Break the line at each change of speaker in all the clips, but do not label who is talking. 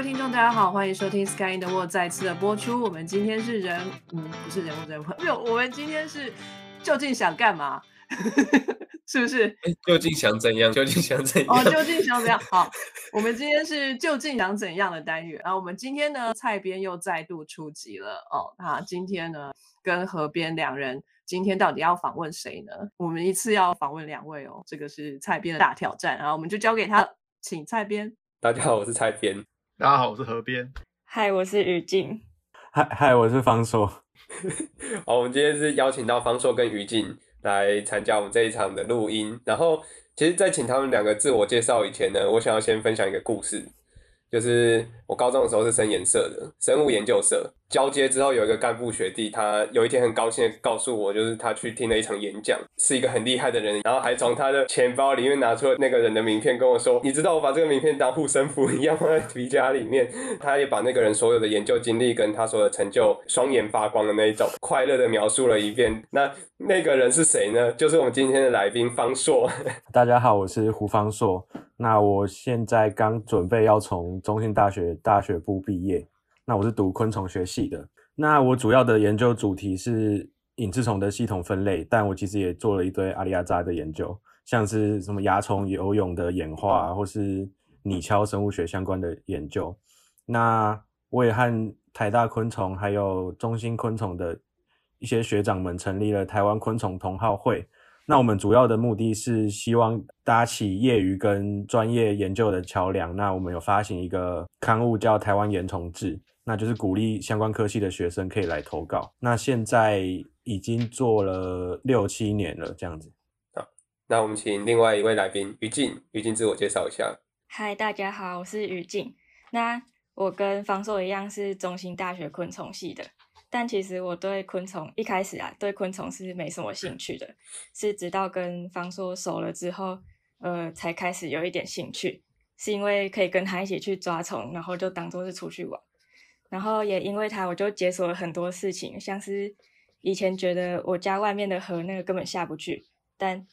位听众，大家好，欢迎收听《Sky in the World》再次的播出。我们今天是人，嗯，不是人物人物，没有，我们今天是究竟想干嘛？是不是？
哎，究竟想怎样？究竟想怎样？哦，
究竟想怎样？好，我们今天是究竟想怎样的单元。然后我们今天呢，蔡编又再度出击了。哦，那今天呢，跟河边两人，今天到底要访问谁呢？我们一次要访问两位哦，这个是蔡编的大挑战。然后我们就交给他，请蔡编。
大家好，我是蔡编。
大家好，我是河边。
嗨，我是于静。
嗨嗨，我是方硕。
好，我们今天是邀请到方硕跟于静来参加我们这一场的录音。然后，其实，在请他们两个自我介绍以前呢，我想要先分享一个故事，就是我高中的时候是生研社的，生物研究社。交接之后，有一个干部学弟，他有一天很高兴的告诉我，就是他去听了一场演讲，是一个很厉害的人，然后还从他的钱包里面拿出了那个人的名片，跟我说：“你知道我把这个名片当护身符一样放在皮夹里面。”他也把那个人所有的研究经历跟他所有的成就，双眼发光的那一种，快乐的描述了一遍。那那个人是谁呢？就是我们今天的来宾方硕。
大家好，我是胡方硕。那我现在刚准备要从中信大学大学部毕业。那我是读昆虫学系的，那我主要的研究主题是隐翅虫的系统分类，但我其实也做了一堆阿里亚扎的研究，像是什么蚜虫游泳的演化，或是拟敲生物学相关的研究。那我也和台大昆虫还有中心昆虫的一些学长们成立了台湾昆虫同好会。那我们主要的目的是希望搭起业余跟专业研究的桥梁。那我们有发行一个刊物叫《台湾研虫志》。那就是鼓励相关科系的学生可以来投稿。那现在已经做了六七年了，这样子。
好，那我们请另外一位来宾于静，于静自我介绍一下。
嗨，大家好，我是于静。那我跟方硕一样是中心大学昆虫系的，但其实我对昆虫一开始啊，对昆虫是没什么兴趣的，是直到跟方硕熟了之后，呃，才开始有一点兴趣，是因为可以跟他一起去抓虫，然后就当做是出去玩。然后也因为他，我就解锁了很多事情，像是以前觉得我家外面的河那个根本下不去，但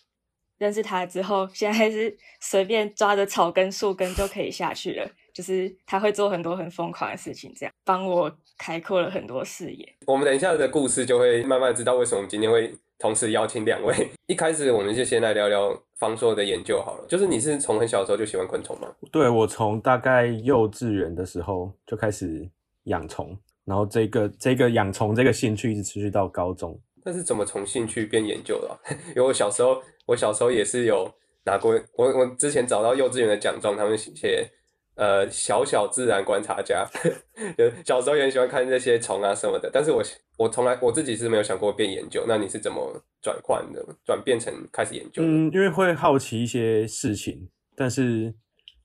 认识他之后，现在是随便抓着草根树根就可以下去了。就是他会做很多很疯狂的事情，这样帮我开阔了很多视野。
我们等一下的故事就会慢慢知道为什么我们今天会同时邀请两位。一开始我们就先来聊聊方硕的研究好了，就是你是从很小的时候就喜欢昆虫吗？
对我从大概幼稚园的时候就开始。养虫，然后这个这个养虫这个兴趣一直持续到高中。
那是怎么从兴趣变研究的？因为我小时候，我小时候也是有拿过，我我之前找到幼稚园的奖状，他们写呃小小自然观察家，小时候也很喜欢看这些虫啊什么的。但是我我从来我自己是没有想过变研究。那你是怎么转换的，转变成开始研究？
嗯，因为会好奇一些事情，但是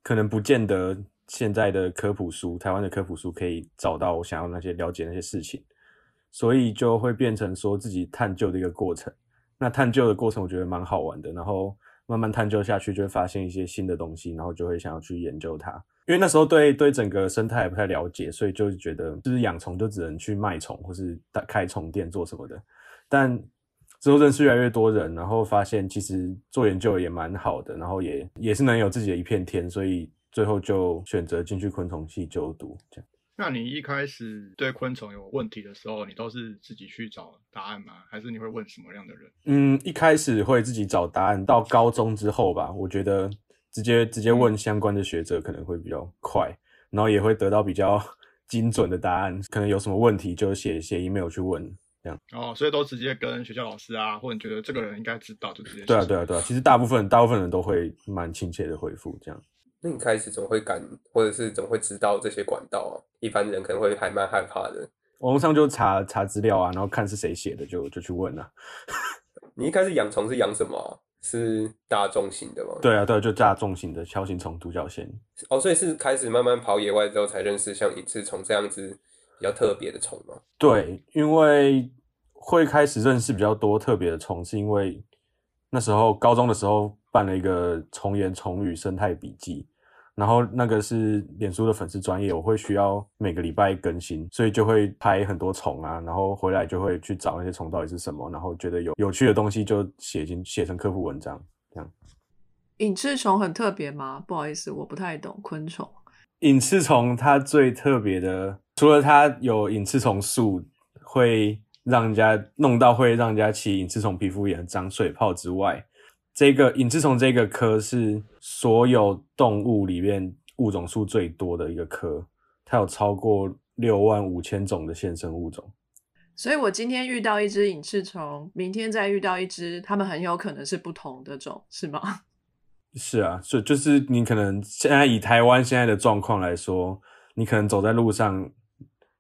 可能不见得。现在的科普书，台湾的科普书可以找到我想要那些了解那些事情，所以就会变成说自己探究的一个过程。那探究的过程我觉得蛮好玩的，然后慢慢探究下去，就会发现一些新的东西，然后就会想要去研究它。因为那时候对对整个生态不太了解，所以就觉得就是养虫就只能去卖虫或是开虫店做什么的。但之后认识越来越多人，然后发现其实做研究也蛮好的，然后也也是能有自己的一片天，所以。最后就选择进去昆虫系就读，这样。
那你一开始对昆虫有问题的时候，你都是自己去找答案吗？还是你会问什么样的人？
嗯，一开始会自己找答案，到高中之后吧，我觉得直接直接问相关的学者可能会比较快，然后也会得到比较 精准的答案。可能有什么问题就写写 email 去问，这样。
哦，所以都直接跟学校老师啊，或者你觉得这个人应该知道，就直接。
对啊，对啊，对啊。其实大部分大部分人都会蛮亲切的回复，这样。
那你开始怎么会敢，或者是怎么会知道这些管道啊？一般人可能会还蛮害怕的。
网络上就查查资料啊，然后看是谁写的，就就去问啊。
你一开始养虫是养什么？是大众型的吗？
对啊，对，就大众型的锹形虫、独角仙。
哦，所以是开始慢慢跑野外之后，才认识像隐翅虫这样子比较特别的虫吗？
对，因为会开始认识比较多特别的虫，是因为那时候高中的时候办了一个虫言虫语生态笔记。然后那个是脸书的粉丝专业，我会需要每个礼拜更新，所以就会拍很多虫啊，然后回来就会去找那些虫到底是什么，然后觉得有有趣的东西就写进写成科普文章这样。
隐翅虫很特别吗？不好意思，我不太懂昆虫。
隐翅虫它最特别的，除了它有隐翅虫素会让人家弄到会让人家起隐翅虫皮肤炎、长水泡之外，这个隐翅虫这个科是所有动物里面物种数最多的一个科，它有超过六万五千种的现生物种。
所以我今天遇到一只隐翅虫，明天再遇到一只，它们很有可能是不同的种，是吗？
是啊，所以就是你可能现在以台湾现在的状况来说，你可能走在路上，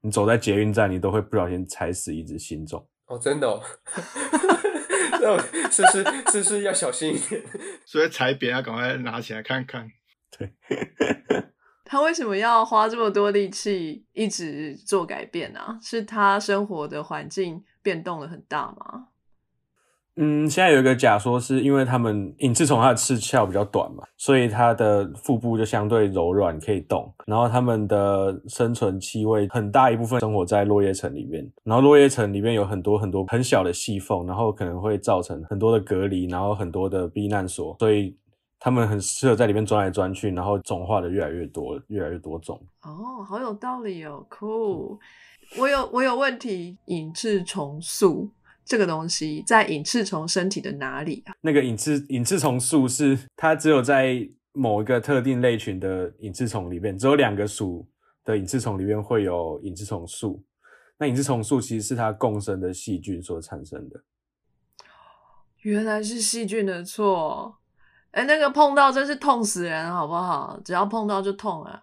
你走在捷运站，你都会不小心踩死一只新种。
哦，真的哦，是不是是不是要小心一点？
所以踩扁要赶快拿起来看看。
对 他为什么要花这么多力气一直做改变呢、是他生活的环境变动了很大吗？
嗯，现在有一个假说，是因为它们隐翅虫它的翅鞘比较短嘛，所以它的腹部就相对柔软，可以动。然后它们的生存气味很大一部分生活在落叶层里面，然后落叶层里面有很多很多很小的细缝，然后可能会造成很多的隔离，然后很多的避难所，所以它们很适合在里面钻来钻去，然后种化的越来越多，越来越多种。
哦，好有道理哦，cool。我有我有问题，隐翅虫素这个东西在隐翅虫身体的哪里啊？
那个隐翅隐翅虫素是它只有在某一个特定类群的隐翅虫里面，只有两个属的隐翅虫里面会有隐翅虫素。那隐翅虫素其实是它共生的细菌所产生的。
原来是细菌的错。哎，那个碰到真是痛死人，好不好？只要碰到就痛啊！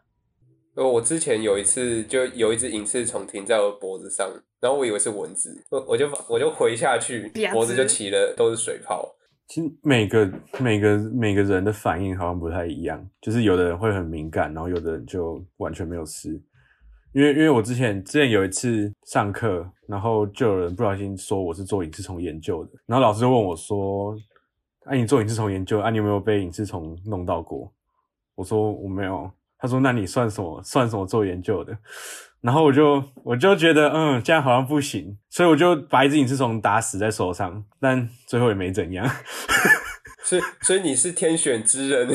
呃，我之前有一次就有一只隐翅虫停在我脖子上，然后我以为是蚊子，我我就我就回下去，脖子就起了都是水泡。
其实每个每个每个人的反应好像不太一样，就是有的人会很敏感，然后有的人就完全没有事。因为因为我之前之前有一次上课，然后就有人不小心说我是做隐翅虫研究的，然后老师就问我说：“哎、你做隐翅虫研究，啊，你有没有被隐翅虫弄到过？”我说我没有。他说：“那你算什么？算什么做研究的？”然后我就我就觉得，嗯，这样好像不行，所以我就把一只隐翅虫打死在手上，但最后也没怎样。
所以所以你是天选之人，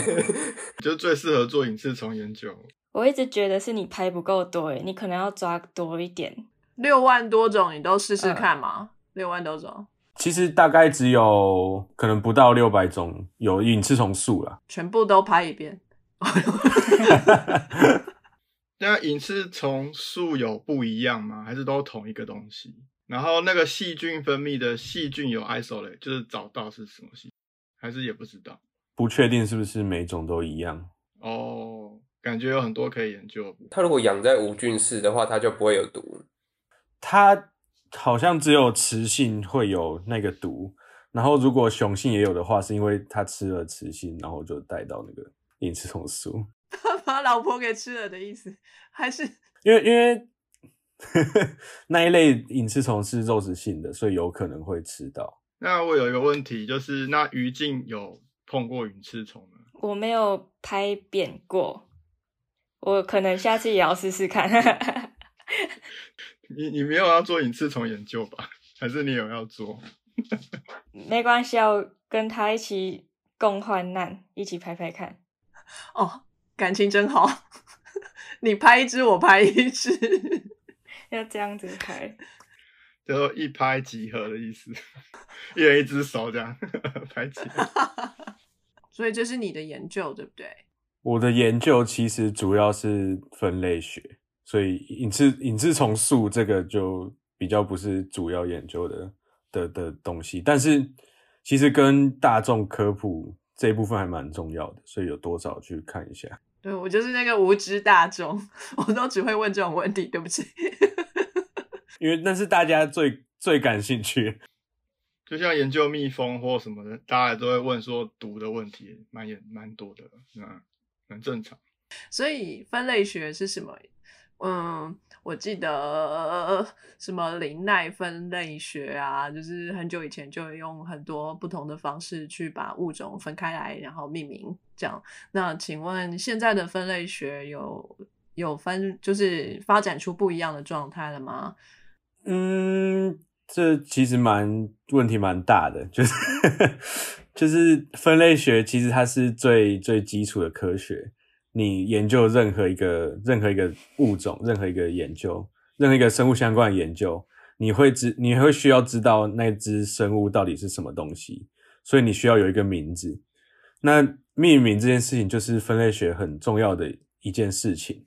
就最适合做隐翅虫研究。
我一直觉得是你拍不够多诶，你可能要抓多一点。
六万多种，你都试试看嘛？六万多种，
其实大概只有可能不到六百种有隐翅虫素了。
全部都拍一遍。
那隐翅虫素有不一样吗？还是都同一个东西？然后那个细菌分泌的细菌有 isolate，就是找到是什么细，还是也不知道？
不确定是不是每种都一样。
哦，感觉有很多可以研究。
它如果养在无菌室的话，它就不会有毒。
它好像只有雌性会有那个毒，然后如果雄性也有的话，是因为它吃了雌性，然后就带到那个隐翅虫素。
把老婆给吃了的意思，还是
因为因为 那一类隐翅虫是肉食性的，所以有可能会吃到。
那我有一个问题，就是那于静有碰过隐翅虫吗？
我没有拍扁过，我可能下次也要试试看。
你你没有要做隐翅虫研究吧？还是你有要做？
没关系，啊，我跟他一起共患难，一起拍拍看。
哦，感情真好。你拍一只，我拍一只。
要这样子拍，
就一拍即合的意思，一人一只手这样拍起来。
所以这是你的研究，对不对？
我的研究其实主要是分类学，所以隐翅隐翅虫素这个就比较不是主要研究的的的东西，但是其实跟大众科普这一部分还蛮重要的，所以有多少去看一下。
对我就是那个无知大众，我都只会问这种问题，对不起。
因为那是大家最最感兴趣。
就像研究蜜蜂或什么的，大家都会问说毒的问题，蛮也蛮多的，嗯，很正常。
所以分类学是什么？嗯，我记得什么林奈分类学啊，就是很久以前就用很多不同的方式去把物种分开来，然后命名这样。那请问现在的分类学有有分，就是发展出不一样的状态了吗？
嗯，这其实蛮问题蛮大的，就是 就是分类学其实它是最最基础的科学。你研究任何一个任何一个物种，任何一个研究，任何一个生物相关的研究，你会知你会需要知道那只生物到底是什么东西，所以你需要有一个名字。那命名这件事情就是分类学很重要的一件事情。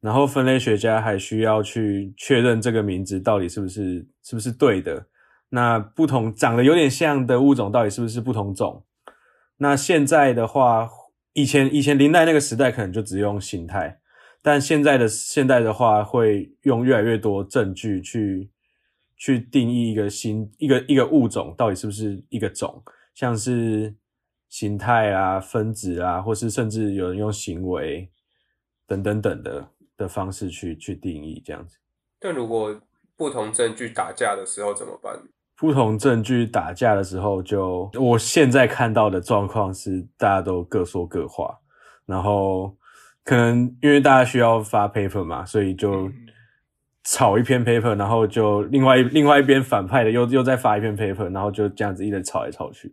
然后分类学家还需要去确认这个名字到底是不是是不是对的。那不同长得有点像的物种到底是不是不同种？那现在的话，以前以前林奈那个时代可能就只用形态，但现在的现在的话会用越来越多证据去去定义一个新一个一个物种到底是不是一个种，像是形态啊、分子啊，或是甚至有人用行为等等等的。的方式去去定义这样子，
但如果不同证据打架的时候怎么办？
不同证据打架的时候，就我现在看到的状况是，大家都各说各话，然后可能因为大家需要发 paper 嘛，所以就炒一篇 paper，然后就另外另外一边反派的又又再发一篇 paper，然后就这样子一直吵来吵去。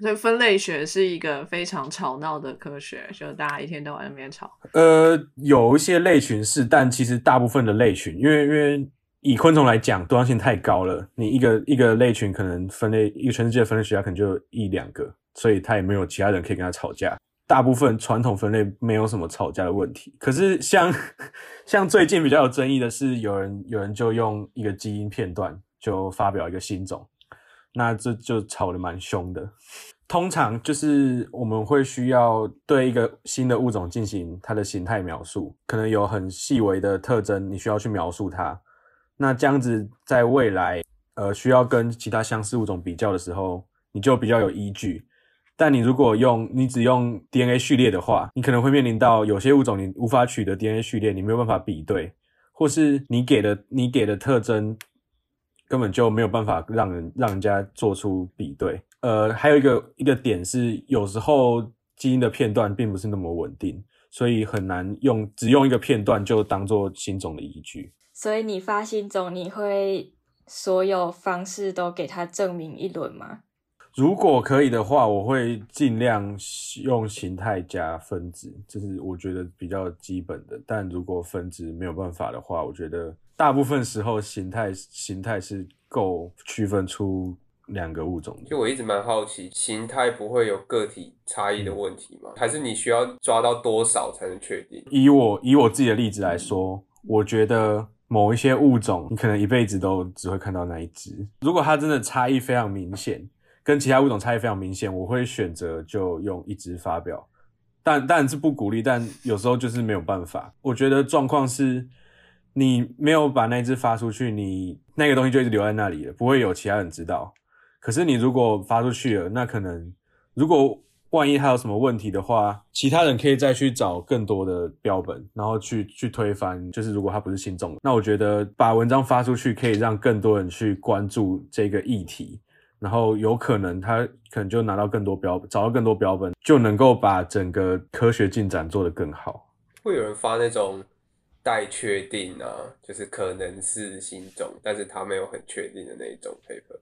所以分类学是一个非常吵闹的科学，就大家一天到晚那边吵。
呃，有一些类群是，但其实大部分的类群，因为因为以昆虫来讲，多样性太高了，你一个一个类群可能分类一个全世界分类学家可能就一两个，所以他也没有其他人可以跟他吵架。大部分传统分类没有什么吵架的问题。可是像 像最近比较有争议的是，有人有人就用一个基因片段就发表一个新种。那这就吵得蛮凶的。通常就是我们会需要对一个新的物种进行它的形态描述，可能有很细微的特征，你需要去描述它。那这样子在未来，呃，需要跟其他相似物种比较的时候，你就比较有依据。但你如果用你只用 DNA 序列的话，你可能会面临到有些物种你无法取得 DNA 序列，你没有办法比对，或是你给的你给的特征。根本就没有办法让人让人家做出比对。呃，还有一个一个点是，有时候基因的片段并不是那么稳定，所以很难用只用一个片段就当做新种的依据。
所以你发新种，你会所有方式都给它证明一轮吗？
如果可以的话，我会尽量用形态加分子，这是我觉得比较基本的。但如果分子没有办法的话，我觉得。大部分时候，形态形态是够区分出两个物种。
就我一直蛮好奇，形态不会有个体差异的问题吗？还是你需要抓到多少才能确定？
以我以我自己的例子来说，我觉得某一些物种，你可能一辈子都只会看到那一只。如果它真的差异非常明显，跟其他物种差异非常明显，我会选择就用一只发表。但当然是不鼓励，但有时候就是没有办法。我觉得状况是。你没有把那只发出去，你那个东西就一直留在那里了，不会有其他人知道。可是你如果发出去了，那可能如果万一它有什么问题的话，其他人可以再去找更多的标本，然后去去推翻。就是如果它不是新种，那我觉得把文章发出去可以让更多人去关注这个议题，然后有可能他可能就拿到更多标，找到更多标本，就能够把整个科学进展做得更好。
会有人发那种。待确定啊，就是可能是新种，但是他没有很确定的那一种 paper。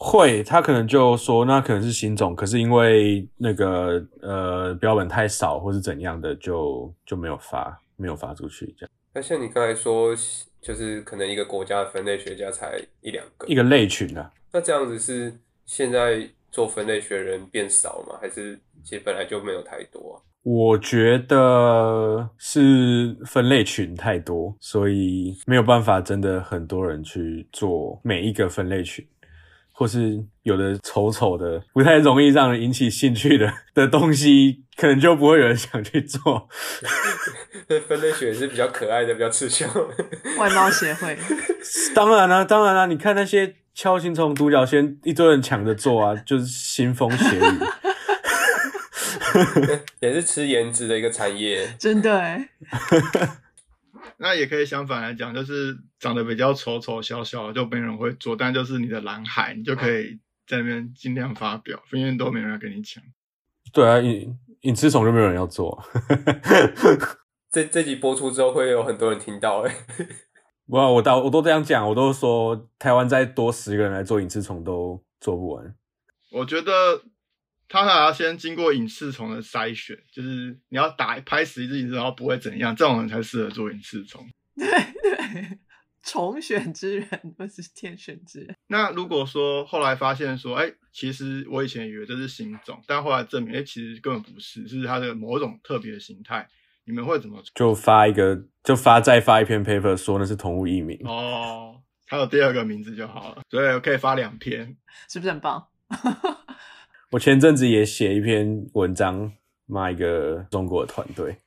会，他可能就说那可能是新种，可是因为那个呃标本太少或是怎样的，就就没有发，没有发出去这样。
那像你刚才说，就是可能一个国家的分类学家才一两个，
一个类群啊。
那这样子是现在做分类学人变少吗？还是其实本来就没有太多啊？
我觉得是分类群太多，所以没有办法真的很多人去做每一个分类群，或是有的丑丑的、不太容易让人引起兴趣的的东西，可能就不会有人想去做。
分类学是比较可爱的，比较吃香。
外貌协会，
当然啦，当然啦，你看那些锹形虫、独角仙，一堆人抢着做啊，就是腥风血雨。
也是吃颜值的一个产业，
真的。
那也可以相反来讲，就是长得比较丑丑小小，就没人会做。但就是你的蓝海，你就可以在那边尽量发表，因为都没人要跟你抢。
对啊，隐隐吃虫就没有人要做。
这这集播出之后，会有很多人听到。哎，
哇，我到我都这样讲，我都说台湾再多十个人来做隐翅虫都做不完。
我觉得。它还要先经过隐翅虫的筛选，就是你要打拍死一只隐翅，然后不会怎样，这种人才适合做隐翅虫。
对 对，重 选之人不是天选之人。
那如果说后来发现说，哎，其实我以前以为这是新种，但后来证明，哎，其实根本不是，是它的某种特别的形态。你们会怎么？
就发一个，就发再发一篇 paper 说那是同物异名。
哦，还有第二个名字就好了，所以我可以发两篇，
是不是很棒？
我前阵子也写一篇文章骂一个中国的团队，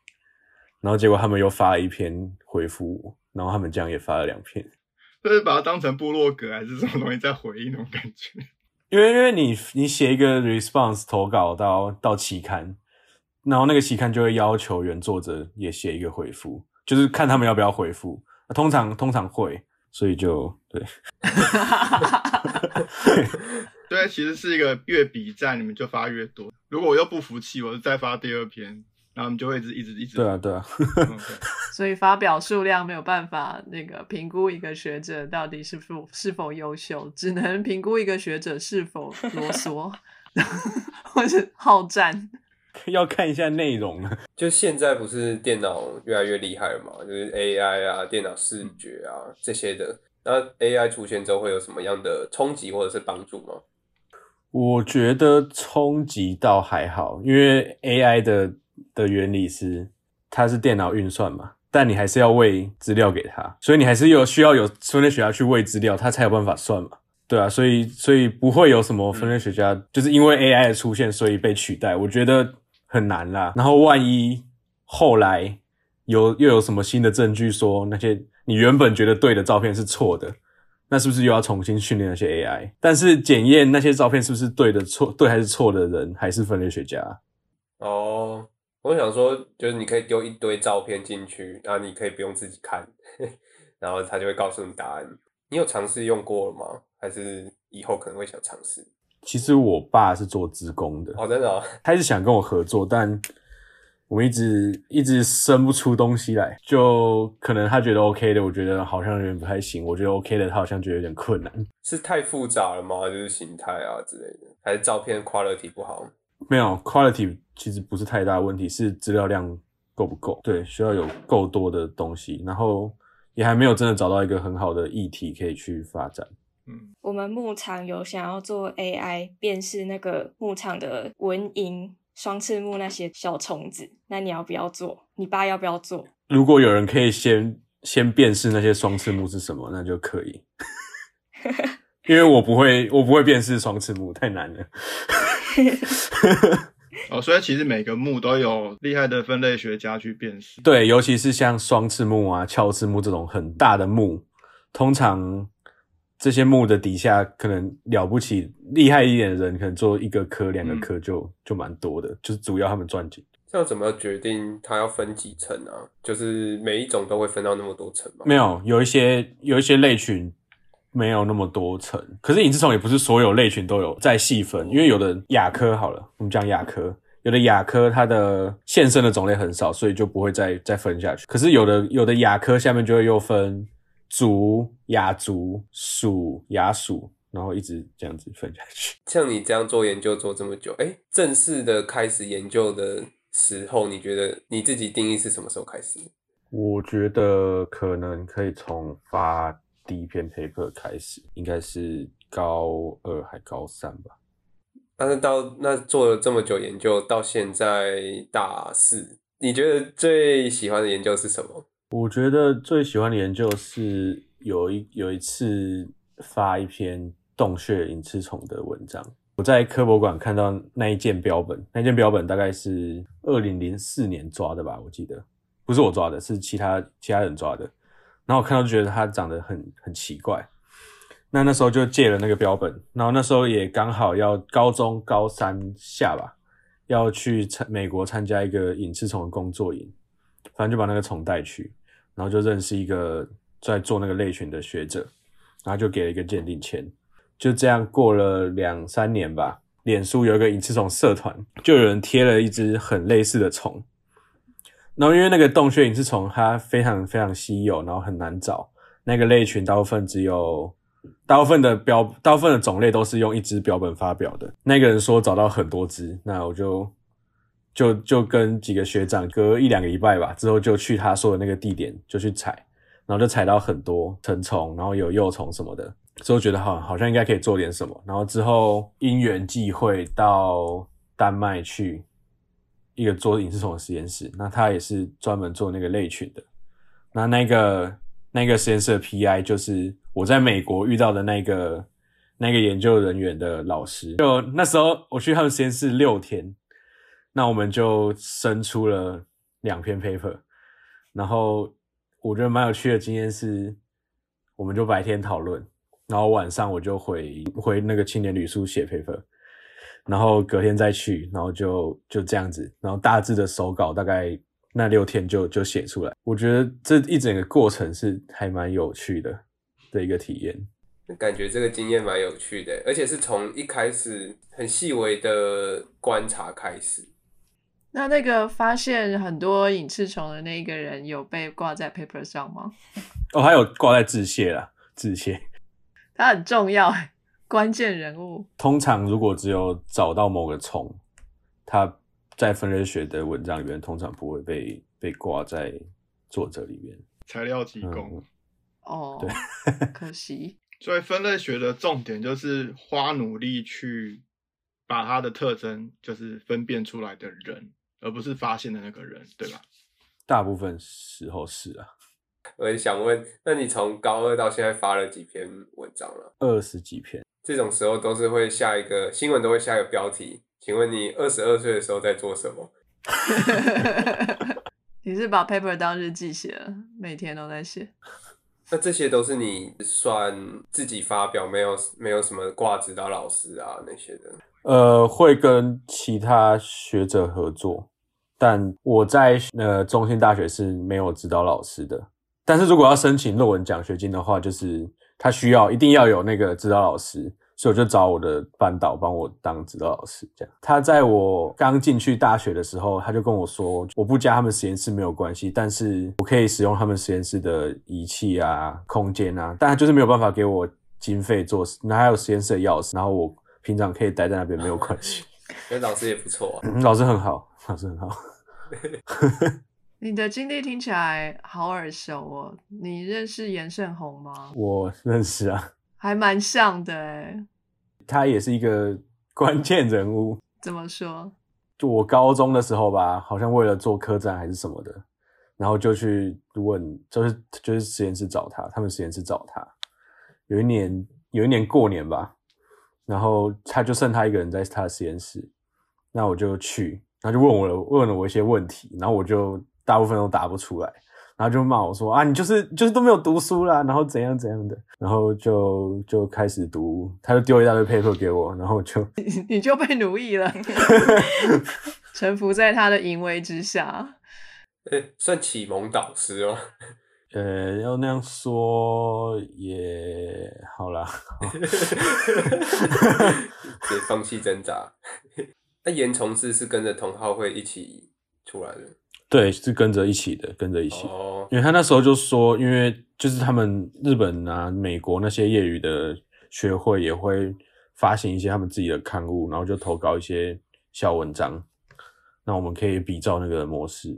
然后结果他们又发了一篇回复我，然后他们这样也发了两篇，
就是把它当成部落格还是什么东西在回应那种感觉。
因为因为你你写一个 response 投稿到到期刊，然后那个期刊就会要求原作者也写一个回复，就是看他们要不要回复，通常通常会，所以就对。
对，其实是一个越比战，你们就发越多。如果我又不服气，我就再发第二篇，然后你们就会一直一直一直。
对啊，对啊。
所以发表数量没有办法那个评估一个学者到底是否是否优秀，只能评估一个学者是否啰嗦 或者好战。
要看一下内容了。
就现在不是电脑越来越厉害了嘛？就是 AI 啊，电脑视觉啊这些的。那 AI 出现之后会有什么样的冲击或者是帮助吗？
我觉得冲击倒还好，因为 AI 的的原理是它是电脑运算嘛，但你还是要喂资料给它，所以你还是有需要有分类学家去喂资料，它才有办法算嘛，对啊，所以所以不会有什么分类学家就是因为 AI 的出现所以被取代，我觉得很难啦。然后万一后来有又有什么新的证据说那些你原本觉得对的照片是错的。那是不是又要重新训练那些 AI？但是检验那些照片是不是对的错，对还是错的人，还是分类学家？
哦，我想说，就是你可以丢一堆照片进去，然后你可以不用自己看，然后他就会告诉你答案。你有尝试用过了吗？还是以后可能会想尝试？
其实我爸是做职工的，
哦，真的，
他一直想跟我合作，但。我们一直一直生不出东西来，就可能他觉得 OK 的，我觉得好像有点不太行。我觉得 OK 的，他好像觉得有点困难。
是太复杂了吗？就是形态啊之类的，还是照片 quality 不好？
没有 quality，其实不是太大问题，是资料量够不够？对，需要有够多的东西，然后也还没有真的找到一个很好的议题可以去发展。
嗯，我们牧场有想要做 AI 辨识那个牧场的蚊蝇。双翅目那些小虫子，那你要不要做？你爸要不要做？
如果有人可以先先辨识那些双翅目是什么，那就可以。因为我不会，我不会辨识双翅目，太难了。
哦，所以其实每个目都有厉害的分类学家去辨识。
对，尤其是像双翅目啊、鞘翅目这种很大的目，通常。这些木的底下可能了不起厉害一点的人，可能做一个科、两个科就就蛮多的，就是主要他们赚钱。
这样怎么决定它要分几层啊？就是每一种都会分到那么多层吗？
没有，有一些有一些类群没有那么多层。可是隐翅虫也不是所有类群都有再细分，因为有的亚科好了，我们讲亚科，有的亚科它的现身的种类很少，所以就不会再再分下去。可是有的有的亚科下面就会又分。族、亚族、属、亚属，然后一直这样子分下去。
像你这样做研究做这么久，哎，正式的开始研究的时候，你觉得你自己定义是什么时候开始？
我觉得可能可以从发第一篇 paper 开始，应该是高二还高三吧。
但是到那做了这么久研究，到现在大四，你觉得最喜欢的研究是什么？
我觉得最喜欢的研究是有一有一次发一篇洞穴隐翅虫的文章，我在科博馆看到那一件标本，那件标本大概是二零零四年抓的吧，我记得不是我抓的，是其他其他人抓的。然后我看到就觉得它长得很很奇怪，那那时候就借了那个标本，然后那时候也刚好要高中高三下吧，要去参美国参加一个隐翅虫的工作营，反正就把那个虫带去。然后就认识一个在做那个类群的学者，然后就给了一个鉴定签。就这样过了两三年吧，脸书有一个隐翅虫社团，就有人贴了一只很类似的虫。然后因为那个洞穴隐翅虫它非常非常稀有，然后很难找，那个类群大部分只有大部分的标，大部分的种类都是用一只标本发表的。那个人说找到很多只，那我就就就跟几个学长隔一两个礼拜吧，之后就去他说的那个地点就去采，然后就采到很多成虫，然后有幼虫什么的，之后觉得好好像应该可以做点什么，然后之后因缘际会到丹麦去一个做隐翅虫的实验室，那他也是专门做那个类群的，那那个那个实验室的 PI 就是我在美国遇到的那个那个研究人员的老师，就那时候我去他们实验室六天，那我们就生出了两篇 paper，然后我觉得蛮有趣的经验是，我们就白天讨论，然后晚上我就回回那个青年旅宿写 paper，然后隔天再去，然后就就这样子，然后大致的手稿大概那六天就就写出来。我觉得这一整个过程是还蛮有趣的的一个体验。
感觉这个经验蛮有趣的，而且是从一开始很细微的观察开始。
那那个发现很多隐翅虫的那一个人有被挂在 paper 上吗？
哦，还有挂在致谢啦，致谢。
他很重要，关键人物。
通常如果只有找到某个虫，它在分类学的文章里面通常不会被被挂在作者里面。
材料提供。
嗯
哦，
对，
可惜。
所以分类学的重点就是花努力去把它的特征就是分辨出来的人，而不是发现的那个人，对吧？
大部分时候是啊，
我也想问，那你从高二到现在发了几篇文章了？
二十几篇。
这种时候都是会下一个新闻，都会下一个标题。请问你二十二岁的时候在做什么？
你是把 paper 当日记写了，每天都在写。
那这些都是你算自己发表，没有没有什么挂指导老师啊那些的。
呃，会跟其他学者合作，但我在呃中兴大学是没有指导老师的。但是如果要申请论文奖学金的话，就是他需要一定要有那个指导老师，所以我就找我的班导帮我当指导老师。这样，他在我刚进去大学的时候，他就跟我说，我不加他们实验室没有关系，但是我可以使用他们实验室的仪器啊、空间啊，但他就是没有办法给我经费做，那还有实验室的钥匙，然后我平常可以待在那边没有关系。
那老师也不错啊，
嗯老师很好，老师很好。
你的经历听起来好耳熟哦，你认识严胜宏吗？
我认识啊，
还蛮像的哎，
他也是一个关键人物。
怎么说？
就我高中的时候吧，好像为了做客栈还是什么的，然后就去问，就是就是实验室找他，他们实验室找他。有一年，有一年过年吧，然后他就剩他一个人在他的实验室，那我就去，他就问我了，问了我一些问题，然后我就大部分都答不出来，然后就骂我说啊，你就是就是都没有读书啦，然后怎样怎样的，然后就就开始读，他就丢一大堆 paper 给我，然后就
你你就被奴役了，臣服在他的淫威之下。
诶算启蒙导师哦。
呃，要那样说也好啦。
直接 放弃挣扎。那严从志是跟着同好会一起出来的
对，是跟着一起的，跟着一起。
哦，
因为他那时候就说，因为就是他们日本啊、美国那些业余的学会也会发行一些他们自己的刊物，然后就投稿一些小文章。那我们可以比照那个模式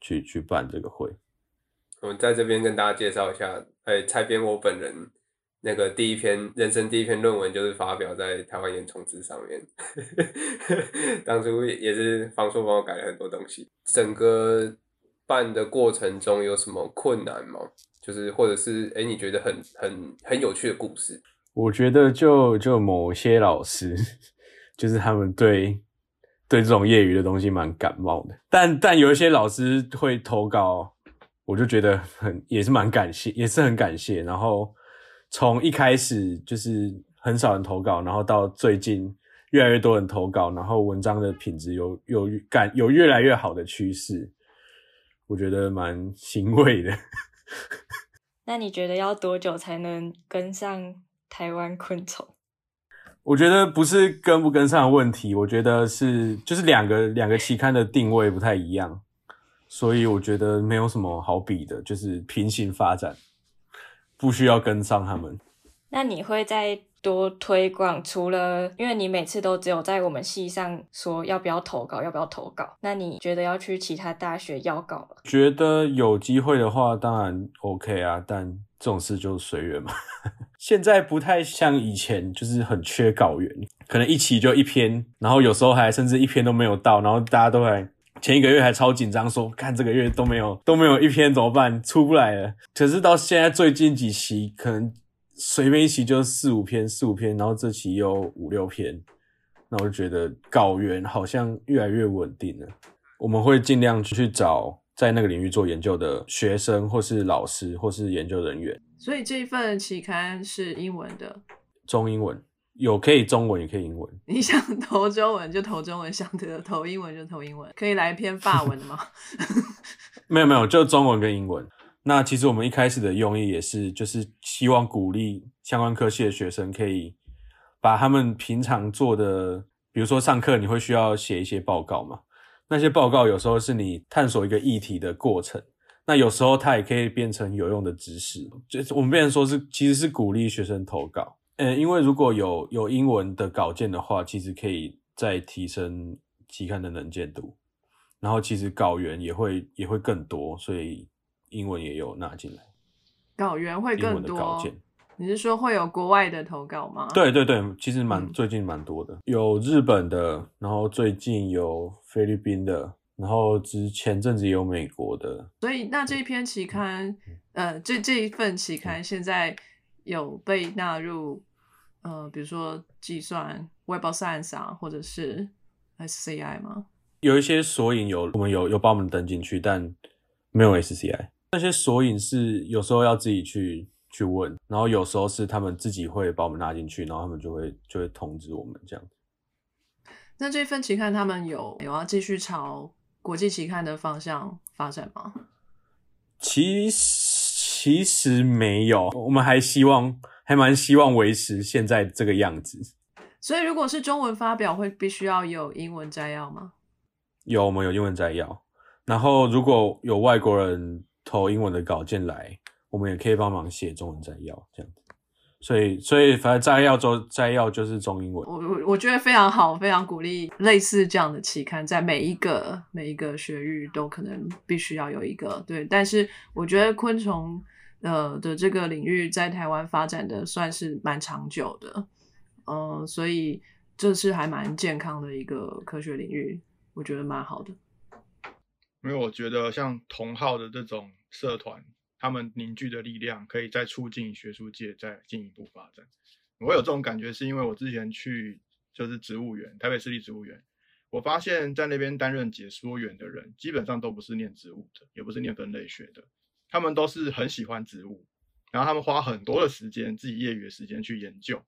去去办这个会。
我们在这边跟大家介绍一下，哎，蔡编我本人那个第一篇人生第一篇论文就是发表在台湾严重志上面，当初也是方硕帮我改了很多东西。整个办的过程中有什么困难吗？就是或者是哎，你觉得很很很有趣的故事？
我觉得就就某些老师，就是他们对对这种业余的东西蛮感冒的，但但有一些老师会投稿，我就觉得很也是蛮感谢，也是很感谢。然后从一开始就是很少人投稿，然后到最近越来越多人投稿，然后文章的品质有有感有越来越好的趋势，我觉得蛮欣慰的。
那你觉得要多久才能跟上台湾昆虫？
我觉得不是跟不跟上的问题，我觉得是就是两个两个期刊的定位不太一样，所以我觉得没有什么好比的，就是平行发展，不需要跟上他们。
那你会再多推广？除了因为你每次都只有在我们系上说要不要投稿，要不要投稿？那你觉得要去其他大学要稿了？
觉得有机会的话，当然 OK 啊，但这种事就随缘嘛。现在不太像以前，就是很缺稿源，可能一期就一篇，然后有时候还甚至一篇都没有到，然后大家都还前一个月还超紧张，说看这个月都没有都没有一篇怎么办？出不来了。可是到现在最近几期，可能随便一期就四五篇，四五篇，然后这期又五六篇，那我就觉得稿源好像越来越稳定了。我们会尽量去找在那个领域做研究的学生，或是老师，或是研究人员。
所以这一份期刊是英文的，
中英文有可以中文也可以英文。
你想投中文就投中文，想投英文就投英文，可以来一篇法文的吗？
没有没有，就中文跟英文。那其实我们一开始的用意也是，就是希望鼓励相关科系的学生可以把他们平常做的，比如说上课你会需要写一些报告嘛，那些报告有时候是你探索一个议题的过程，那有时候它也可以变成有用的知识。就是我们变成说是其实是鼓励学生投稿，嗯，因为如果有有英文的稿件的话，其实可以再提升期刊的能见度，然后其实稿源也会也会更多，所以。英文也有纳进来，
稿源会更多。你是说会有国外的投稿吗？
对对对，其实蛮最近蛮多的，有日本的，然后最近有菲律宾的，然后之前阵子也有美国的。
所以那这一篇期刊，呃，这这一份期刊现在有被纳入，呃，比如说计算 Web of Science 啊，或者是 SCI 吗？
有一些索引有我们有有把我们登进去，但没有 SCI。那些索引是有时候要自己去去问，然后有时候是他们自己会把我们拉进去，然后他们就会就会通知我们这样。
那这份期刊他们有有要继续朝国际期刊的方向发展吗？
其实其实没有，我们还希望还蛮希望维持现在这个样子。
所以如果是中文发表，会必须要有英文摘要吗？
有，我们有英文摘要。然后如果有外国人。投英文的稿件来，我们也可以帮忙写中文摘要，这样子。所以，所以反正摘要就摘要就是中英文。
我我我觉得非常好，非常鼓励类似这样的期刊，在每一个每一个学域都可能必须要有一个对。但是我觉得昆虫呃的这个领域在台湾发展的算是蛮长久的，嗯，所以这是还蛮健康的一个科学领域，我觉得蛮好的。
因为我觉得像同号的这种。社团他们凝聚的力量，可以再促进学术界再进一步发展。我有这种感觉，是因为我之前去就是植物园，台北市立植物园，我发现在那边担任解说员的人，基本上都不是念植物的，也不是念分类学的，他们都是很喜欢植物，然后他们花很多的时间，自己业余的时间去研究。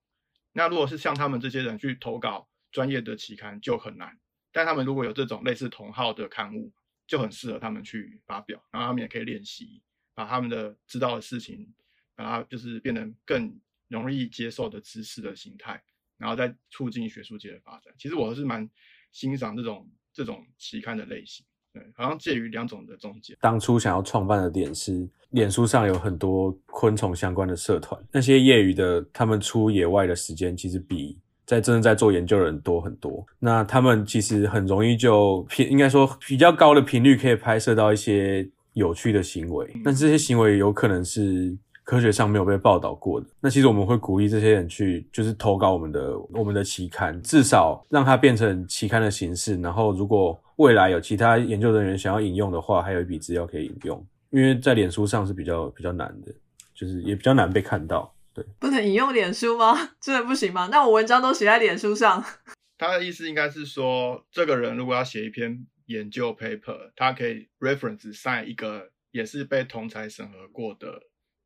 那如果是像他们这些人去投稿专业的期刊，就很难。但他们如果有这种类似同号的刊物，就很适合他们去发表，然后他们也可以练习，把他们的知道的事情，把它就是变得更容易接受的知识的形态，然后再促进学术界的发展。其实我是蛮欣赏这种这种期刊的类型，对，好像介于两种的中间。
当初想要创办的点是，脸书上有很多昆虫相关的社团，那些业余的他们出野外的时间其实比。在真正在做研究的人多很多，那他们其实很容易就频，应该说比较高的频率可以拍摄到一些有趣的行为，但这些行为有可能是科学上没有被报道过的。那其实我们会鼓励这些人去，就是投稿我们的我们的期刊，至少让它变成期刊的形式。然后如果未来有其他研究人员想要引用的话，还有一笔资料可以引用，因为在脸书上是比较比较难的，就是也比较难被看到。对，
不能引用脸书吗？真的不行吗？那我文章都写在脸书上。
他的意思应该是说，这个人如果要写一篇研究 paper，他可以 reference 上一个也是被同才审核过的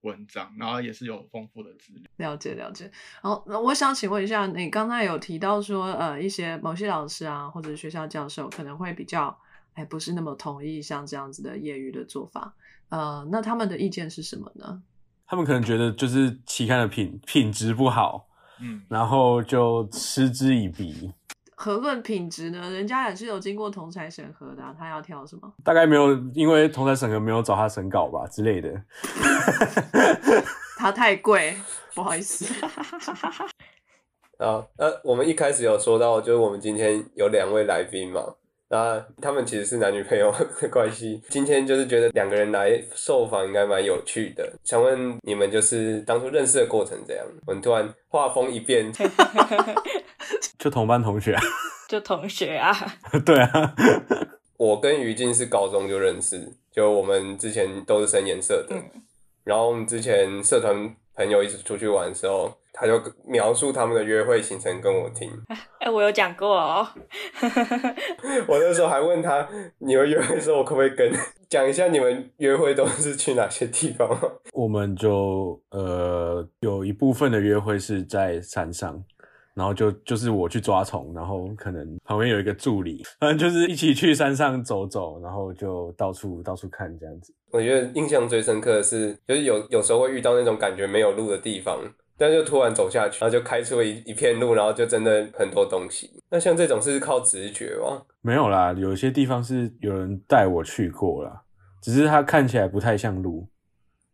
文章，然后也是有丰富的资
料。了解了解。好，那我想请问一下，你刚才有提到说，呃，一些某些老师啊，或者学校教授可能会比较，哎，不是那么同意像这样子的业余的做法。呃，那他们的意见是什么呢？
他们可能觉得就是期刊的品品质不好，嗯，然后就嗤之以鼻。
何论品质呢？人家也是有经过同才审核的，他要挑什么？
大概没有，因为同才审核没有找他审稿吧之类的。
他太贵，不好意思。
啊，呃，我们一开始有说到，就是我们今天有两位来宾嘛，那他们其实是男女朋友的关系。今天就是觉得两个人来受访应该蛮有趣的，想问你们就是当初认识的过程怎样？我们突然画风一变，
就同班同学啊，
就同学啊，
对啊，
我跟于静是高中就认识，就我们之前都是深颜色的，
嗯。
然后我们之前社团朋友一起出去玩的时候，他就描述他们的约会行程跟我听。
哎、我有讲过哦，
我那时候还问他，你们约会的时候我可不可以跟讲一下你们约会都是去哪些地方？
我们就呃有一部分的约会是在山上，然后就就是我去抓虫，然后可能旁边有一个助理，反正就是一起去山上走走，然后就到处到处看这样子。
我觉得印象最深刻的是，就是有有时候会遇到那种感觉没有路的地方，但就突然走下去，然后就开出了一一片路，然后就真的很多东西。那像这种是靠直觉吗？
没有啦，有些地方是有人带我去过啦，只是它看起来不太像路，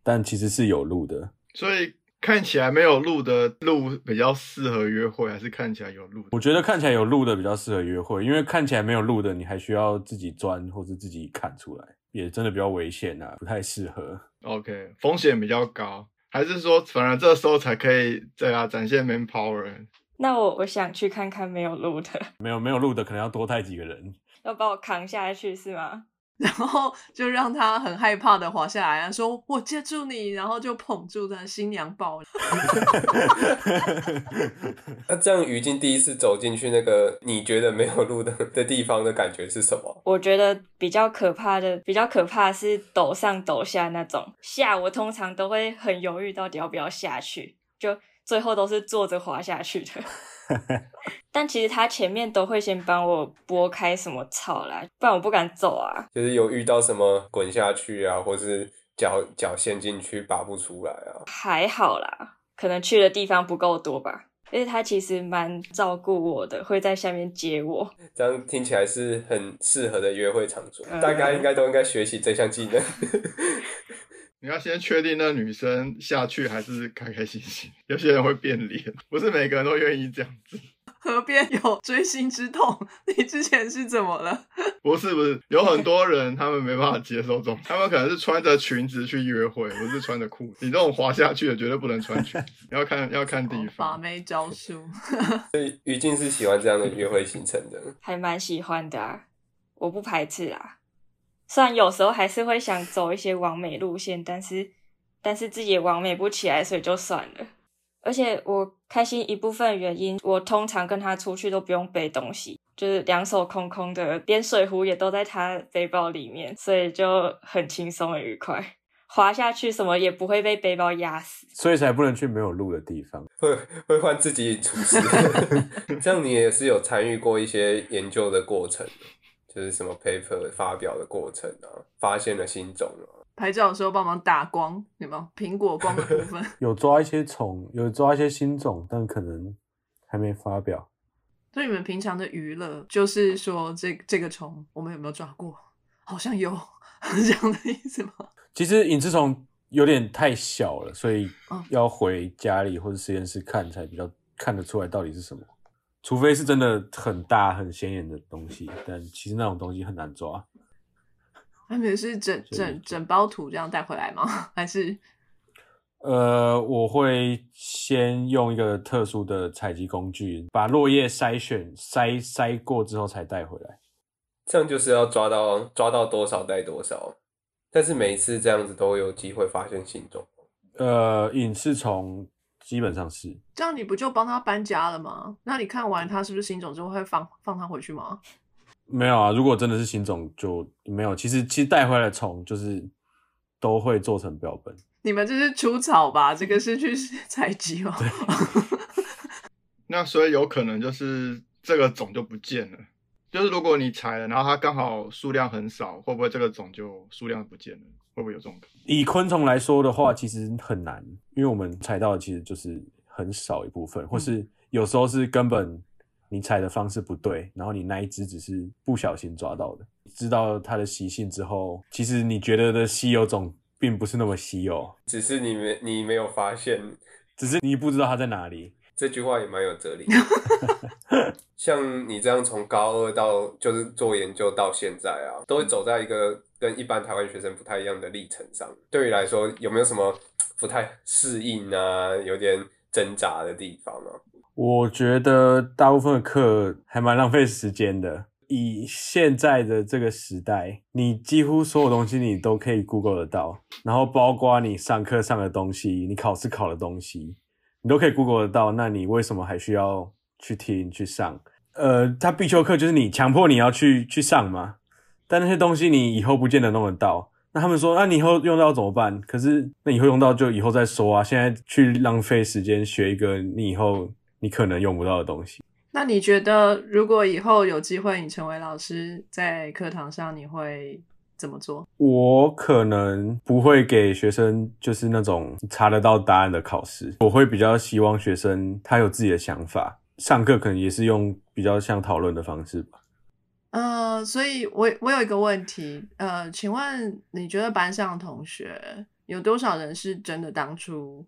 但其实是有路的。
所以看起来没有路的路比较适合约会，还是看起来有路？
我觉得看起来有路的比较适合约会，因为看起来没有路的，你还需要自己钻或是自己砍出来，也真的比较危险啊，不太适合。
OK，风险比较高，还是说反而这时候才可以对啊展现 man power？
那我我想去看看没有路的，
没有没有路的，可能要多带几个人。
要把我扛下去是吗？
然后就让他很害怕的滑下来，说：“我接住你。”然后就捧住他，新娘抱。
那这样于静第一次走进去那个你觉得没有路的的地方的感觉是什么？
我觉得比较可怕的，比较可怕的是抖上抖下那种。下我通常都会很犹豫，到底要不要下去，就最后都是坐着滑下去的。但其实他前面都会先帮我拨开什么草啦，不然我不敢走啊。
就是有遇到什么滚下去啊，或是脚脚陷进去拔不出来啊？
还好啦，可能去的地方不够多吧。而且他其实蛮照顾我的，会在下面接我。
这样听起来是很适合的约会场所，
嗯
大家应该都应该学习这项技能。
你要先确定那女生下去还是开开心心，有些人会变脸，不是每个人都愿意这样子。
河边有锥心之痛，你之前是怎么了？
不是不是，有很多人他们没办法接受这种，他们可能是穿着裙子去约会，不是穿着裤子。你这种滑下去的绝对不能穿裙子，要看要看地
把
方。
妹招数，
于静是喜欢这样的约会行程的，
还蛮喜欢的啊，我不排斥啊。虽然有时候还是会想走一些完美路线，但是但是自己也完美不起来，所以就算了。而且我开心一部分原因，我通常跟他出去都不用背东西，就是两手空空的，连水壶也都在他背包里面，所以就很轻松很愉快。滑下去什么也不会被背包压死。
所以才不能去没有路的地方。
会会换自己主持。这样你也是有参与过一些研究的过程，就是什么 paper 发表的过程啊，发现了新种啊。
拍照的时候帮忙打光，有没有苹果光的部分？
有抓一些虫，有抓一些新种，但可能还没发表。
所以你们平常的娱乐就是说这这个虫我们有没有抓过？好像有 这样的意思吗？
其实隐翅虫有点太小了，所以
嗯
要回家里或者实验室看才比较看得出来到底是什么。除非是真的很大很显眼的东西，但其实那种东西很难抓。
他们是整整整包土这样带回来吗？还是
呃，我会先用一个特殊的采集工具，把落叶筛选筛筛过之后才带回来。
这样就是要抓到抓到多少带多少，但是每一次这样子都有机会发现新种。
呃，隐翅虫基本上是
这样？你不就帮他搬家了吗？那你看完他是不是新种之后会放放他回去吗？
没有啊。如果真的是新种就没有。其实其实带回来的虫就是都会做成标本。
你们这是除草吧？这个是去 采集哦。
那所以有可能就是这个种就不见了。就是如果你采了，然后它刚好数量很少，会不会这个种就数量不见了？会不会有这种？
以昆虫来说的话，其实很难，因为我们采到的其实就是很少一部分，或是有时候是根本你采的方式不对，然后你那一只只是不小心抓到的。知道它的习性之后，其实你觉得的稀有种并不是那么稀有，
只是你没你没有发现，
只是你不知道它在哪里。
这句话也蛮有哲理。像你这样从高二到就是做研究到现在啊，都会走在一个跟一般台湾学生不太一样的历程上。对于来说，有没有什么不太适应啊，有点挣扎的地方啊？
我觉得大部分的课还蛮浪费时间的。以现在的这个时代，你几乎所有东西你都可以 Google 得到，然后包括你上课上的东西，你考试考的东西，你都可以 Google 得到。那你为什么还需要去听去上？呃，他必修课就是你强迫你要去去上嘛，但那些东西你以后不见得弄得到。那他们说，那你以后用到怎么办？可是那以后用到就以后再说啊，现在去浪费时间学一个你以后你可能用不到的东西。
那你觉得，如果以后有机会你成为老师，在课堂上你会怎么做？
我可能不会给学生就是那种查得到答案的考试，我会比较希望学生他有自己的想法，上课可能也是用比较像讨论的方式吧。
呃，所以我我有一个问题，呃，请问你觉得班上同学有多少人是真的当初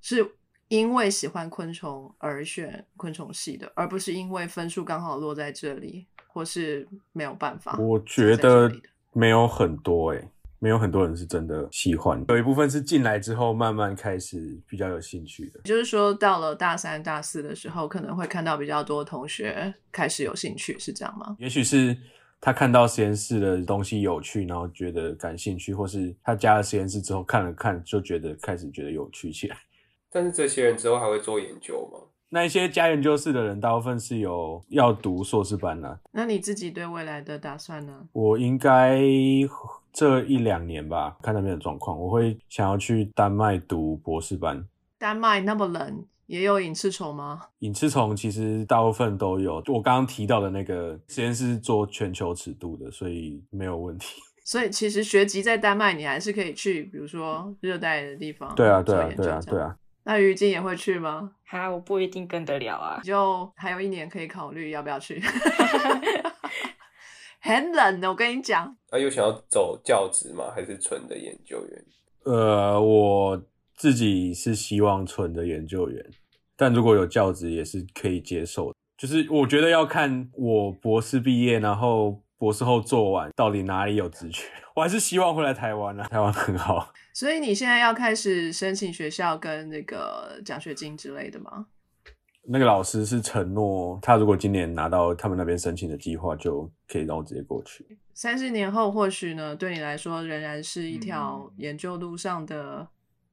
是？因为喜欢昆虫而选昆虫系的，而不是因为分数刚好落在这里，或是没有办法。
我觉得没有很多诶，没有很多人是真的喜欢，有一部分是进来之后慢慢开始比较有兴趣的。
就是说，到了大三、大四的时候，可能会看到比较多同学开始有兴趣，是这样吗？
也许是他看到实验室的东西有趣，然后觉得感兴趣，或是他加了实验室之后看了看，就觉得开始觉得有趣起来。
但是这些人之后还会做研究吗？
那一些加研究室的人，大部分是有要读硕士班的。
那你自己对未来的打算呢？
我应该这一两年吧，看那边的状况，我会想要去丹麦读博士班。
丹麦那么冷，也有隐翅虫吗？
隐翅虫其实大部分都有。我刚刚提到的那个实验室做全球尺度的，所以没有问题。
所以其实学籍在丹麦，你还是可以去，比如说热带的地方。
对啊，对啊，对啊，对啊。
那于静也会去吗？
哈，我不一定跟得了啊。
就还有一年可以考虑要不要去。很冷的，我跟你讲。
那有想要走教职吗？还是纯的研究员？
呃，我自己是希望纯的研究员，但如果有教职也是可以接受。就是我觉得要看我博士毕业，然后博士后做完，到底哪里有职缺。我还是希望回来台湾啊，台湾很好。
所以你现在要开始申请学校跟那个奖学金之类的吗？
那个老师是承诺，他如果今年拿到他们那边申请的计划，就可以让我直接过去。
三十年后，或许呢，对你来说仍然是一条研究路上的。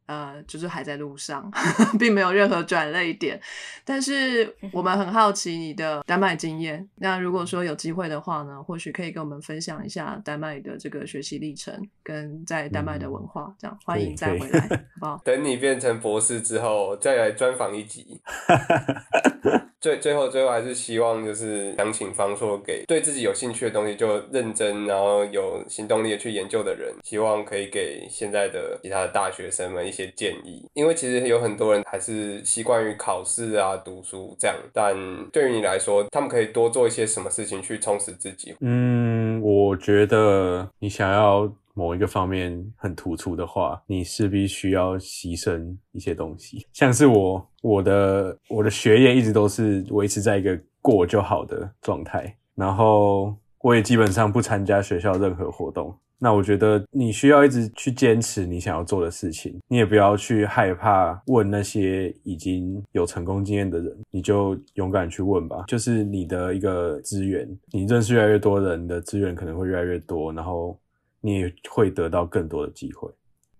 呃，就是还在路上，并没有任何转泪点。但是我们很好奇你的丹麦经验。那如果说有机会的话呢，或许可以跟我们分享一下丹麦的这个学习历程，跟在丹麦的文化。这样，欢迎再回来，好不好？
等你变成博士之后，再来专访一集。最最后最后还是希望就是想请方硕给对自己有兴趣的东西就认真，然后有行动力的去研究的人，希望可以给现在的其他的大学生们一些些建议。因为其实有很多人还是习惯于考试啊、读书这样，但对于你来说，他们可以多做一些什么事情去充实自己？
嗯，我觉得你想要。某一个方面很突出的话，你势必需要牺牲一些东西。像是我，我的我的学业一直都是维持在一个过就好的状态，然后我也基本上不参加学校任何活动。那我觉得你需要一直去坚持你想要做的事情，你也不要去害怕问那些已经有成功经验的人，你就勇敢去问吧。就是你的一个资源，你认识越来越多人的资源可能会越来越多，然后。你也会得到更多的机会。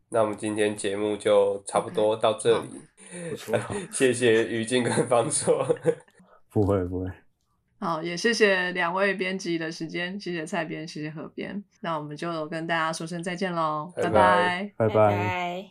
那我们今天节目就差不多到这里，谢谢于静跟方硕。
不 会不会。
好，也谢谢两位编辑的时间，谢谢蔡编，谢谢何编。那我们就跟大家说声再见喽，拜
拜
拜拜。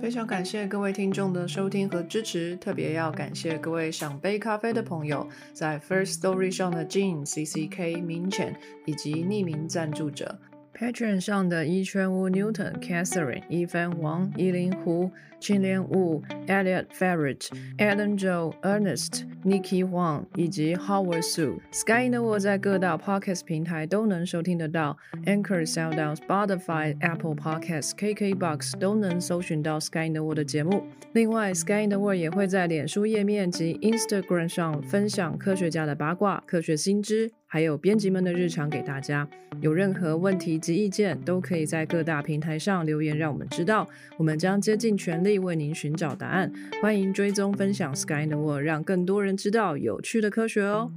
非常感谢各位听众的收听和支持，特别要感谢各位想杯咖啡的朋友，在 First Story 上的 Jean、C C K、明浅以及匿名赞助者。Patreon 上的一圈屋 Newton、Catherine、一帆王、一林湖、青莲雾、Elliot Ferret、Adam Joe、Ernest、Nikki Huang 以及 Howard Su。Sky in the World 在各大 Podcast 平台都能收听得到，Anchor、SoundOn、Spotify、Apple Podcasts、KKBox 都能搜寻到 Sky in the World 的节目。另外，Sky in the World 也会在脸书页面及 Instagram 上分享科学家的八卦、科学新知。还有编辑们的日常给大家，有任何问题及意见，都可以在各大平台上留言，让我们知道，我们将竭尽全力为您寻找答案。欢迎追踪分享 Sky in the World，让更多人知道有趣的科学哦。